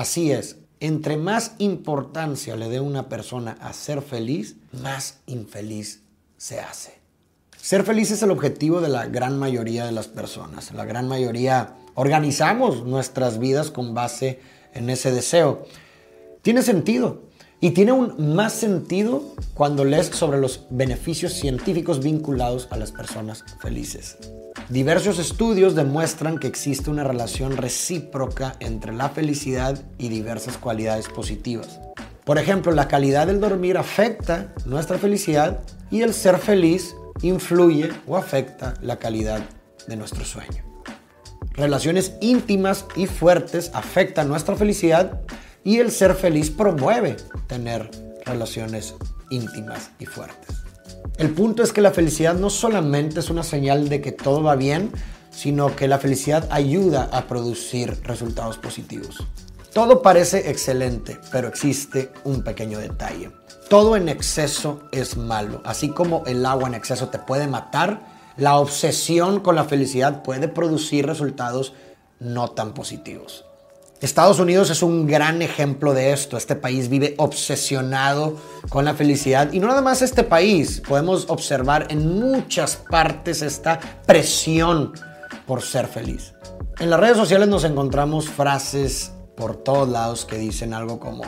Así es, entre más importancia le dé una persona a ser feliz, más infeliz se hace. Ser feliz es el objetivo de la gran mayoría de las personas. La gran mayoría organizamos nuestras vidas con base en ese deseo. Tiene sentido. Y tiene un más sentido cuando lees sobre los beneficios científicos vinculados a las personas felices. Diversos estudios demuestran que existe una relación recíproca entre la felicidad y diversas cualidades positivas. Por ejemplo, la calidad del dormir afecta nuestra felicidad y el ser feliz influye o afecta la calidad de nuestro sueño. Relaciones íntimas y fuertes afectan nuestra felicidad y el ser feliz promueve tener relaciones íntimas y fuertes. El punto es que la felicidad no solamente es una señal de que todo va bien, sino que la felicidad ayuda a producir resultados positivos. Todo parece excelente, pero existe un pequeño detalle. Todo en exceso es malo. Así como el agua en exceso te puede matar, la obsesión con la felicidad puede producir resultados no tan positivos. Estados Unidos es un gran ejemplo de esto. Este país vive obsesionado con la felicidad. Y no nada más este país. Podemos observar en muchas partes esta presión por ser feliz. En las redes sociales nos encontramos frases por todos lados que dicen algo como,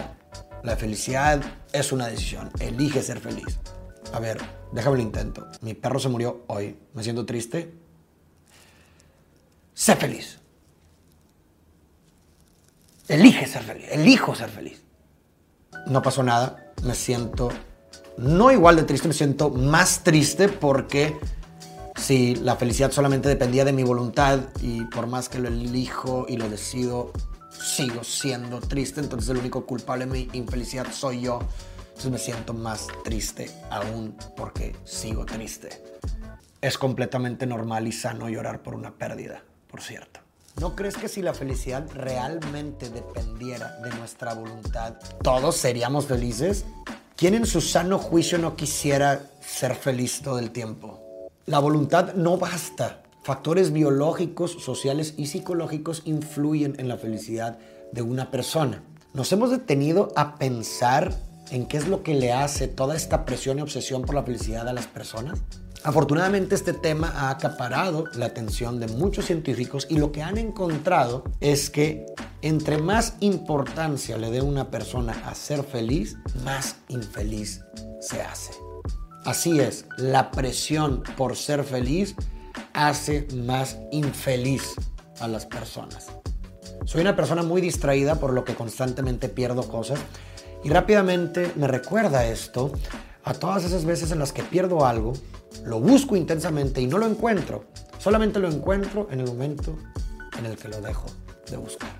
la felicidad es una decisión. Elige ser feliz. A ver, déjame lo intento. Mi perro se murió hoy. ¿Me siento triste? Sé feliz. Elige ser feliz. Elijo ser feliz. No pasó nada. Me siento no igual de triste, me siento más triste porque si la felicidad solamente dependía de mi voluntad y por más que lo elijo y lo decido, sigo siendo triste, entonces el único culpable de mi infelicidad soy yo. Entonces me siento más triste aún porque sigo triste. Es completamente normal y sano llorar por una pérdida, por cierto. ¿No crees que si la felicidad realmente dependiera de nuestra voluntad, todos seríamos felices? ¿Quién en su sano juicio no quisiera ser feliz todo el tiempo? La voluntad no basta. Factores biológicos, sociales y psicológicos influyen en la felicidad de una persona. ¿Nos hemos detenido a pensar en qué es lo que le hace toda esta presión y obsesión por la felicidad a las personas? Afortunadamente este tema ha acaparado la atención de muchos científicos y lo que han encontrado es que entre más importancia le dé una persona a ser feliz, más infeliz se hace. Así es, la presión por ser feliz hace más infeliz a las personas. Soy una persona muy distraída por lo que constantemente pierdo cosas y rápidamente me recuerda esto a todas esas veces en las que pierdo algo, lo busco intensamente y no lo encuentro. Solamente lo encuentro en el momento en el que lo dejo de buscar.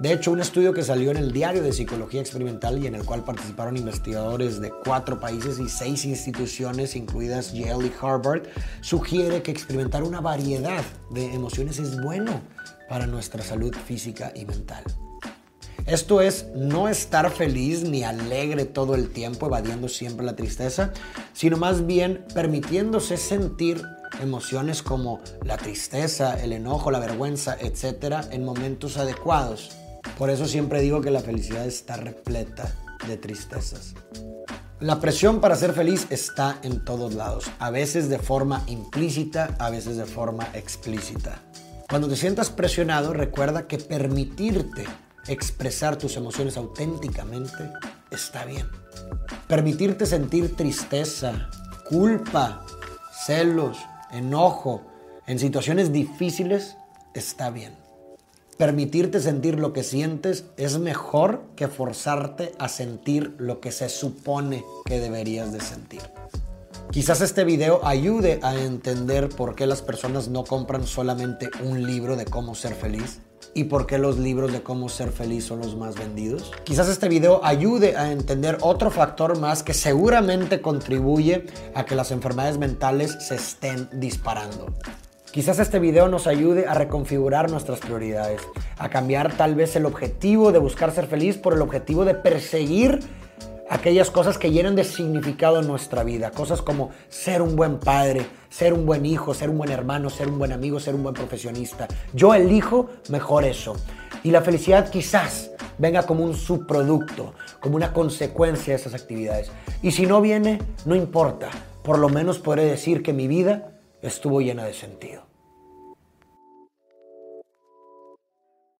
De hecho, un estudio que salió en el Diario de Psicología Experimental y en el cual participaron investigadores de cuatro países y seis instituciones, incluidas Yale y Harvard, sugiere que experimentar una variedad de emociones es bueno para nuestra salud física y mental. Esto es no estar feliz ni alegre todo el tiempo, evadiendo siempre la tristeza, sino más bien permitiéndose sentir emociones como la tristeza, el enojo, la vergüenza, etcétera, en momentos adecuados. Por eso siempre digo que la felicidad está repleta de tristezas. La presión para ser feliz está en todos lados, a veces de forma implícita, a veces de forma explícita. Cuando te sientas presionado, recuerda que permitirte expresar tus emociones auténticamente está bien. Permitirte sentir tristeza, culpa, celos, enojo en situaciones difíciles está bien. Permitirte sentir lo que sientes es mejor que forzarte a sentir lo que se supone que deberías de sentir. Quizás este video ayude a entender por qué las personas no compran solamente un libro de cómo ser feliz y por qué los libros de cómo ser feliz son los más vendidos. Quizás este video ayude a entender otro factor más que seguramente contribuye a que las enfermedades mentales se estén disparando. Quizás este video nos ayude a reconfigurar nuestras prioridades, a cambiar tal vez el objetivo de buscar ser feliz por el objetivo de perseguir aquellas cosas que llenan de significado en nuestra vida. Cosas como ser un buen padre, ser un buen hijo, ser un buen hermano, ser un buen amigo, ser un buen profesionista. Yo elijo mejor eso. Y la felicidad quizás venga como un subproducto, como una consecuencia de esas actividades. Y si no viene, no importa. Por lo menos podré decir que mi vida estuvo llena de sentido.